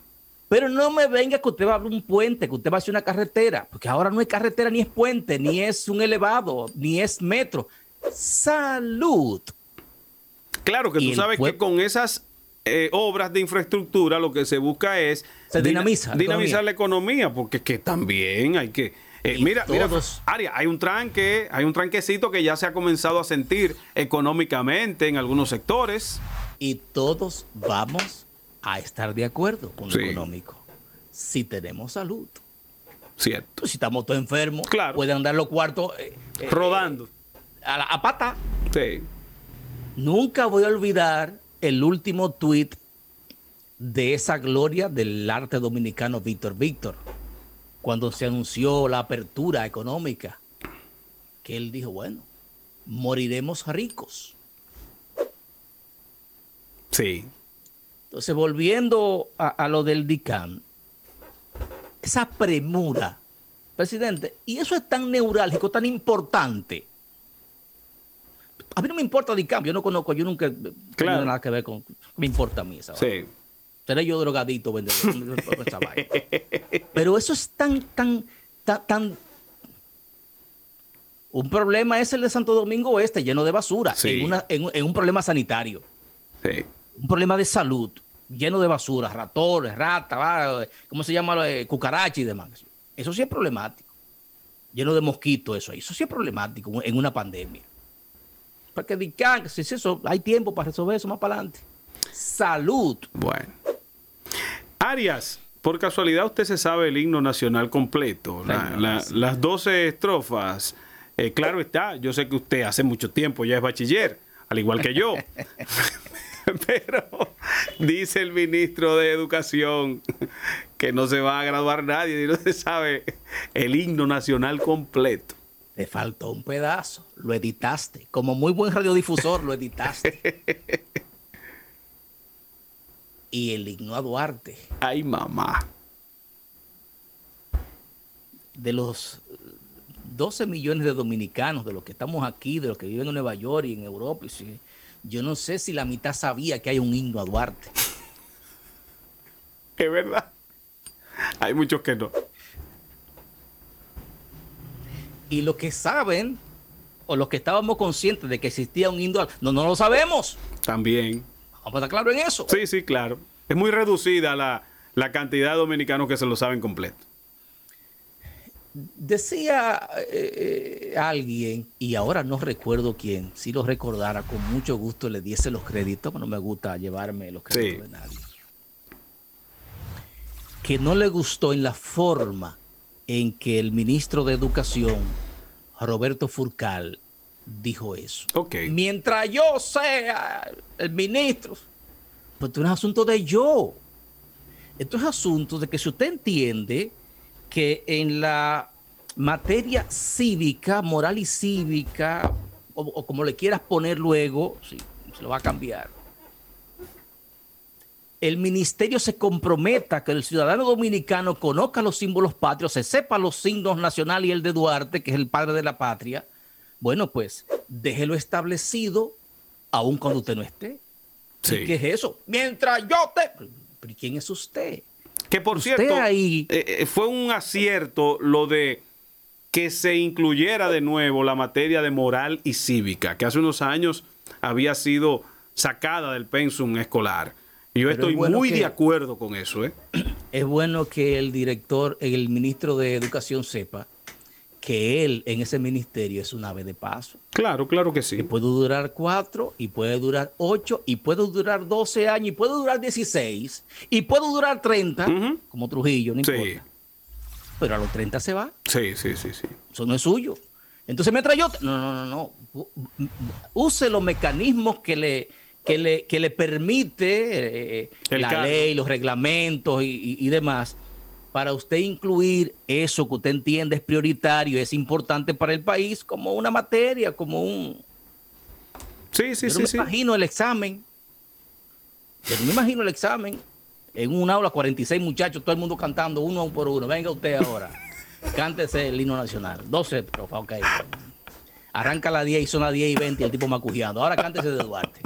Pero no me venga que usted va a abrir un puente, que usted va a hacer una carretera, porque ahora no es carretera, ni es puente, ni es un elevado, ni es metro. Salud. Claro que tú sabes que con esas eh, obras de infraestructura, lo que se busca es dinamizar la economía, porque es que también hay que... Eh, mira, mira, Aria, hay un tranque, hay un tranquecito que ya se ha comenzado a sentir económicamente en algunos sectores. Y todos vamos a estar de acuerdo con lo económico. Si tenemos salud. Cierto. Si estamos todos enfermos, claro. pueden andar los cuartos eh, rodando. a, la, a pata. Sí. Nunca voy a olvidar el último tuit de esa gloria del arte dominicano Víctor Víctor, cuando se anunció la apertura económica, que él dijo, bueno, moriremos ricos. Sí. Entonces, volviendo a, lo del DICAN, esa premura, presidente, y eso es tan neurálgico, tan importante, a mí no me importa DICAM, yo no conozco, yo nunca tengo nada que ver con. Me importa a mí esa Sí. Seré yo drogadito vendedor. Pero eso es tan, tan, tan, Un problema es el de Santo Domingo Oeste, lleno de basura, en, un problema sanitario. Sí. Un problema de salud, lleno de basura, ratones, ratas, ¿cómo se llama? Eh, cucaracha y demás. Eso sí es problemático. Lleno de mosquitos, eso. Eso sí es problemático en una pandemia que digan, si eso, hay tiempo para resolver eso más para adelante. Salud. Bueno. Arias, por casualidad usted se sabe el himno nacional completo, las 12 estrofas. Eh, claro está, yo sé que usted hace mucho tiempo ya es bachiller, al igual que yo. Pero dice el ministro de Educación que no se va a graduar nadie y no se sabe el himno nacional completo. Te faltó un pedazo, lo editaste. Como muy buen radiodifusor, lo editaste. y el himno a Duarte. Ay, mamá. De los 12 millones de dominicanos, de los que estamos aquí, de los que viven en Nueva York y en Europa, yo no sé si la mitad sabía que hay un himno a Duarte. Es verdad. Hay muchos que no. Y los que saben, o los que estábamos conscientes de que existía un himno, no, no lo sabemos. También. Vamos a estar claro en eso. Sí, sí, claro. Es muy reducida la, la cantidad de dominicanos que se lo saben completo. Decía eh, alguien, y ahora no recuerdo quién, si lo recordara, con mucho gusto le diese los créditos, pero no me gusta llevarme los créditos de nadie. Que no le gustó en la forma en que el ministro de Educación, Roberto Furcal, dijo eso. Mientras yo sea el ministro, pues esto es asunto de yo. Esto es asunto de que si usted entiende que en la materia cívica, moral y cívica, o, como le quieras poner luego, sí, se lo va a cambiar. El ministerio se comprometa que el ciudadano dominicano conozca los símbolos patrios, se sepa los signos nacionales y el de Duarte, que es el padre de la patria. Bueno, pues déjelo establecido aun cuando usted no esté. ¿Qué es eso? Mientras yo te... ¿Pero quién es usted? Que por cierto, ahí... Eh, eh, fue un acierto lo de que se incluyera de nuevo la materia de moral y cívica, que hace unos años había sido sacada del pensum escolar. Yo estoy muy de acuerdo con eso. ¿eh? Es bueno que el director, el ministro de Educación sepa que él en ese ministerio es un ave de paso. Claro, claro que sí. Que puede durar cuatro, y puede durar ocho, y puede durar doce años, y puede durar dieciséis, y puede durar treinta, como Trujillo, no importa. Pero a los treinta se va. Sí, sí, sí, sí. Eso no es suyo. Entonces, mientras yo... No, no, no, no. Use los mecanismos que le, que le, que le permite eh, la ley, los reglamentos y demás para usted incluir eso que usted entiende es prioritario, es importante para el país, como una materia, como un... Sí, sí, sí. Yo me imagino el examen. Yo me imagino el examen. En un aula, 46 muchachos, todo el mundo cantando uno por uno. Venga usted ahora. Cántese el himno nacional. 12, favor, ok. Arranca la 10 y son las 10 y 20 y el tipo macujeando. Ahora cántese de Duarte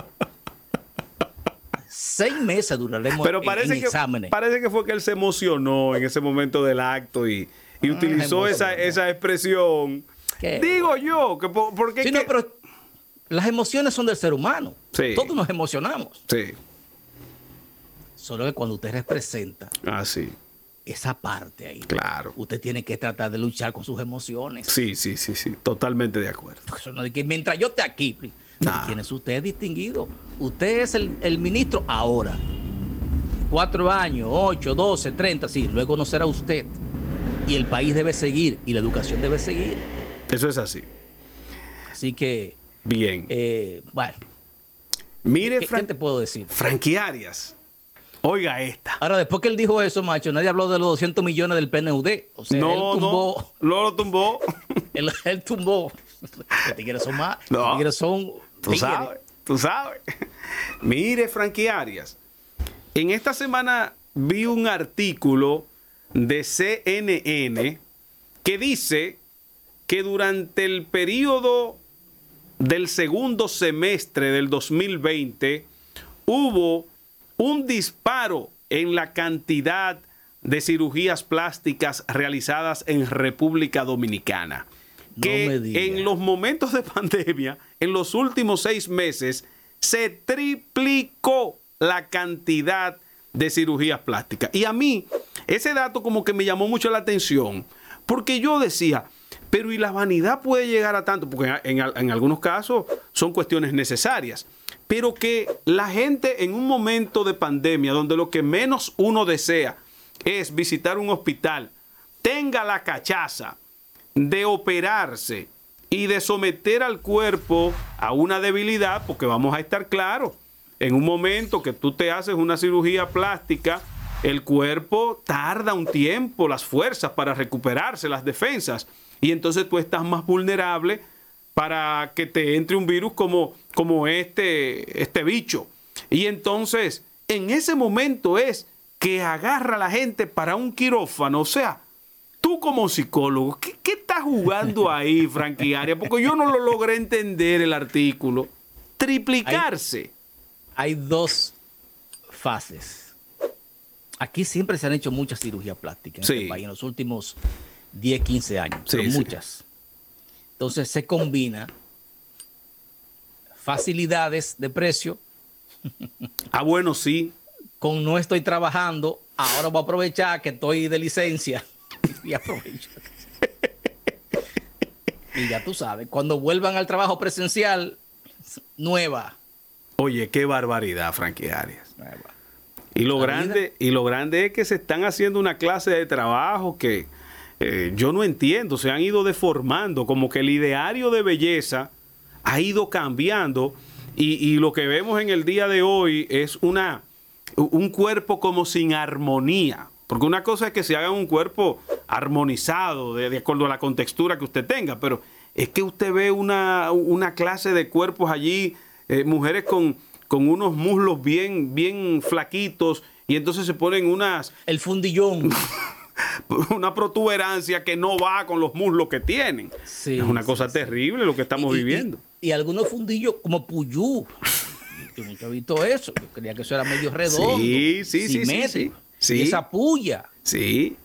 seis meses duraremos Pero parece que, Parece que fue que él se emocionó en ese momento del acto y, y ah, utilizó esa, esa expresión. Digo yo, que porque... pero las emociones son del ser humano. Todos nos emocionamos. Sí. Solo que cuando usted representa ah, sí. esa parte ahí, claro. usted tiene que tratar de luchar con sus emociones. Sí, sí, sí, sí. Totalmente de acuerdo. mientras yo esté aquí, ¿Quién es usted distinguido? Usted es el, ministro ahora. Cuatro años, ocho, doce, treinta, sí, luego no será usted. Y el país debe seguir y la educación debe seguir. Eso es así. Así que. Bien. Eh, bueno. Mire, ¿Qué, te puedo decir? Franquiarias. Oiga esta. Ahora, después que él dijo eso, macho, nadie habló de los 200 millones del PNUD. O sea, no, él tumbó. No, lo tumbó. él, él tumbó. Los tigres son más. Los tigres son Tú sabes, tú sabes. Mire, Frankie Arias, en esta semana vi un artículo de CNN que dice que durante el periodo del segundo semestre del 2020 hubo un disparo en la cantidad de cirugías plásticas realizadas en República Dominicana que en los momentos de pandemia, en los últimos seis meses, se triplicó la cantidad de cirugías plásticas. Y a mí, ese dato como que me llamó mucho la atención, porque yo decía, pero ¿y la vanidad puede llegar a tanto? Porque en, en algunos casos son cuestiones necesarias. Pero que la gente en un momento de pandemia, donde lo que menos uno desea es visitar un hospital, tenga la cachaza de operarse y de someter al cuerpo a una debilidad, porque vamos a estar claros, en un momento que tú te haces una cirugía plástica, el cuerpo tarda un tiempo, las fuerzas para recuperarse, las defensas, y entonces tú estás más vulnerable para que te entre un virus como, como este, este bicho. Y entonces, en ese momento es que agarra a la gente para un quirófano, o sea, tú como psicólogo, ¿qué, estás jugando ahí, franquiaria? Porque yo no lo logré entender el artículo. Triplicarse. Hay, hay dos fases. Aquí siempre se han hecho muchas cirugías plásticas en este país en los últimos 10, 15 años, pero muchas. Entonces se combina facilidades de precio. Ah, bueno, sí. Con no estoy trabajando, ahora voy a aprovechar que estoy de licencia y aprovecho. y ya tú sabes, cuando vuelvan al trabajo presencial, nueva. Oye, qué barbaridad, Frankie Arias. Y lo grande, y lo grande es que se están haciendo una clase de trabajo que eh, yo no entiendo, se han ido deformando, como que el ideario de belleza ha ido cambiando y, lo que vemos en el día de hoy es una, un cuerpo como sin armonía. Porque una cosa es que se haga un cuerpo armonizado, de, acuerdo a la contextura que usted tenga, pero es que usted ve una, clase de cuerpos allí, eh, mujeres con, con unos muslos bien, bien flaquitos, y entonces se ponen unas... El fundillón. una protuberancia que no va con los muslos que tienen. es una cosa terrible lo que estamos viviendo. Y, algunos fundillos como Puyú. Yo nunca he visto eso. Yo creía que eso era medio redondo. Sí, sí, sí, sí, esa puya. Sí.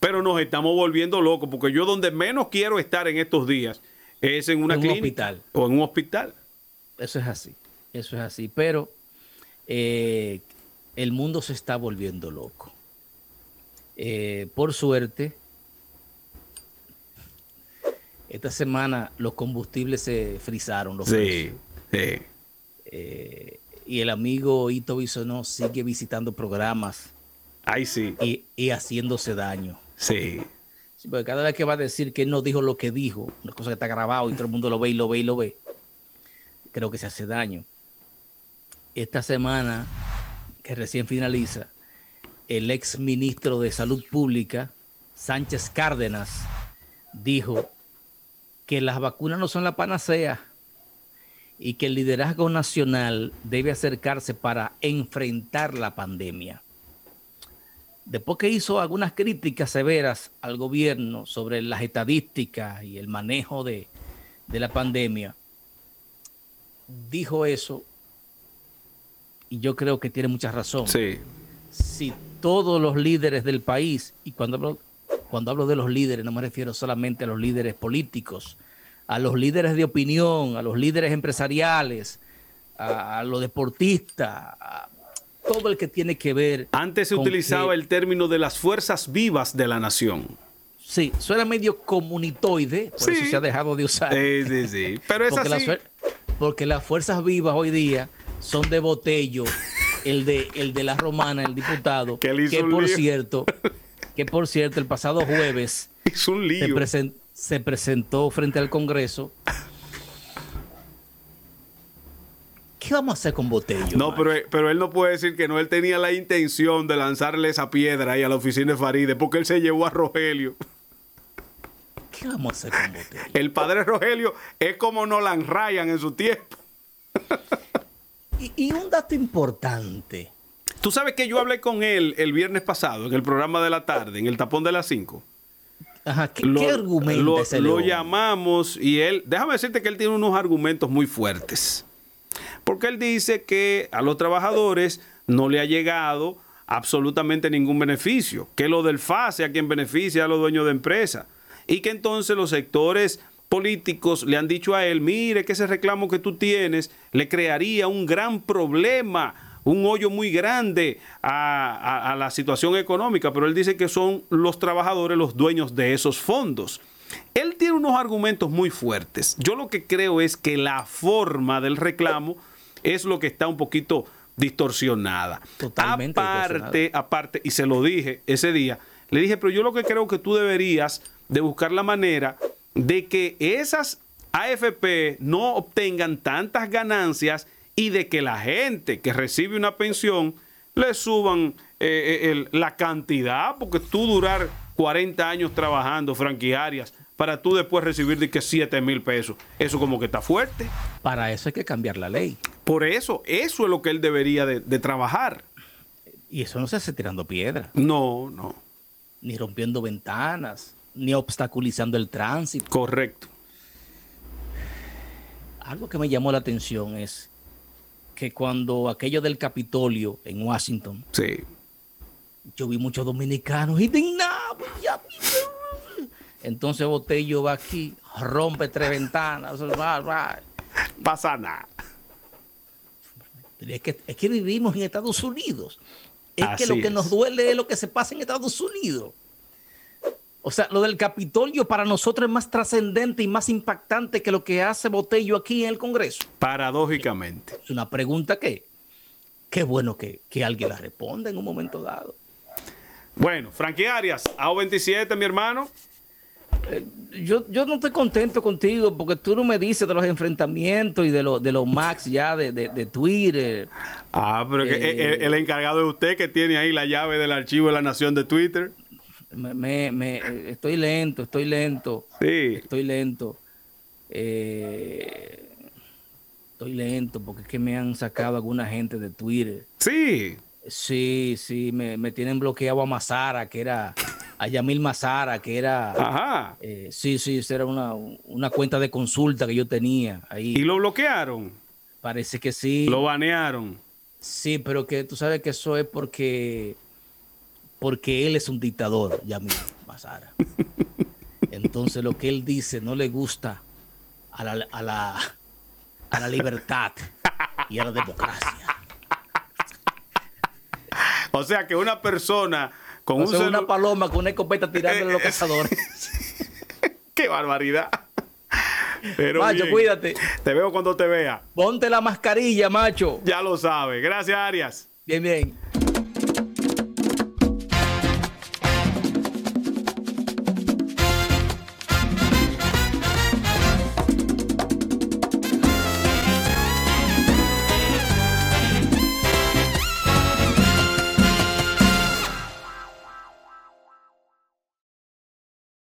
Pero nos estamos volviendo locos porque yo donde menos quiero estar en estos días es en una clínica hospital. o en un hospital. Eso es así. Eso es así. Pero eh, el mundo se está volviendo loco. Eh, por suerte, esta semana los combustibles se frizaron. Los sí, sí. Eh, y el amigo Ito Bisonó sigue visitando programas. Ay, sí. Y, haciéndose daño. Sí. Porque cada vez que va a decir que no dijo lo que dijo, una cosa que está grabado y todo el mundo lo ve y lo ve y lo ve, creo que se hace daño. Esta semana, que recién finaliza, el ex ministro de Salud Pública, Sánchez Cárdenas, dijo que las vacunas no son la panacea y que el liderazgo nacional debe acercarse para enfrentar la pandemia. Después que hizo algunas críticas severas al gobierno sobre las estadísticas y el manejo de, de la pandemia, dijo eso y yo creo que tiene mucha razón. Sí. Si todos los líderes del país, y cuando hablo, cuando hablo de los líderes no me refiero solamente a los líderes políticos, a los líderes de opinión, a los líderes empresariales, a, los deportistas, a todo el que tiene que ver. Antes se utilizaba el término de las fuerzas vivas de la nación. Sí, suena medio comunitoide, por eso se ha dejado de usar. Sí, sí, sí. Pero es porque así. porque las fuerzas vivas hoy día son de botello el de, el de la romana, el diputado, que, por cierto, que por cierto, el pasado jueves Se, presentó frente al Congreso. ¿Qué vamos a hacer con Botello? No, pero, pero, él no puede decir que no, él tenía la intención de lanzarle esa piedra ahí a la oficina de Faride, porque él se llevó a Rogelio. ¿Qué vamos a hacer con Botello? El padre Rogelio es como Nolan Ryan en su tiempo. Y, un dato importante. Tú sabes que yo hablé con él el viernes pasado en el programa de la tarde, en el tapón de las 5. Ajá, ¿qué, lo, argumento lo, llamamos y él, déjame decirte que él tiene unos argumentos muy fuertes. Porque él dice que a los trabajadores no le ha llegado absolutamente ningún beneficio, que lo del FASE a quien beneficia a los dueños de empresa y que entonces los sectores políticos le han dicho a él, mire que ese reclamo que tú tienes le crearía un gran problema, un hoyo muy grande a, la situación económica, pero él dice que son los trabajadores los dueños de esos fondos. Él tiene unos argumentos muy fuertes. Yo lo que creo es que la forma del reclamo es lo que está un poquito distorsionada. Totalmente aparte, aparte, y se lo dije ese día, le dije, pero yo lo que creo que tú deberías de buscar la manera de que esas AFP no obtengan tantas ganancias y de que la gente que recibe una pensión le suban eh, eh, la cantidad, porque tú durar 40 años trabajando franquiarias para tú después recibir de que 7 mil pesos, eso como que está fuerte. Para eso hay que cambiar la ley. Por eso, eso es lo que él debería de, de trabajar. Y eso no se hace tirando piedra. No, no. Ni rompiendo ventanas ni obstaculizando el tránsito. Correcto. Algo que me llamó la atención es que cuando aquello del Capitolio en Washington, sí. yo vi muchos dominicanos indignados. Entonces Botello va aquí, rompe tres ventanas. Pasa nada. Es que, es que vivimos en Estados Unidos. Es que lo que nos duele es lo que se pasa en Estados Unidos. O sea, lo del Capitolio para nosotros es más trascendente y más impactante que lo que hace Botello aquí en el Congreso. Paradójicamente. Es una pregunta que, qué bueno que, que alguien la responda en un momento dado. Bueno, Frankie Arias, AO27, mi hermano. Eh, yo, yo no estoy contento contigo porque tú no me dices de los enfrentamientos y de, lo, de los Max ya de, de, Twitter. Ah, pero que eh, el, encargado de usted que tiene ahí la llave del archivo de la nación de Twitter. Me, me, estoy lento, estoy lento. Sí. Estoy lento. Eh, estoy lento porque es que me han sacado alguna gente de Twitter. Sí. Sí, sí, me, me tienen bloqueado a Mazara, que era a Yamil Mazara, que era. Ajá. Eh, sí, sí, era una, una, cuenta de consulta que yo tenía ahí. ¿Y lo bloquearon? Parece que sí. ¿Lo banearon? Sí, pero que tú sabes que eso es porque. Porque él es un dictador, Yamil Mazara. Entonces lo que él dice no le gusta a la, a la, a la libertad y a la democracia. O sea que una persona con una paloma con una escopeta tirándole a los cazadores. ¡Qué barbaridad! Pero macho, cuídate. Te veo cuando te vea. Ponte la mascarilla, macho. Ya lo sabes. Gracias, Arias. Bien, bien.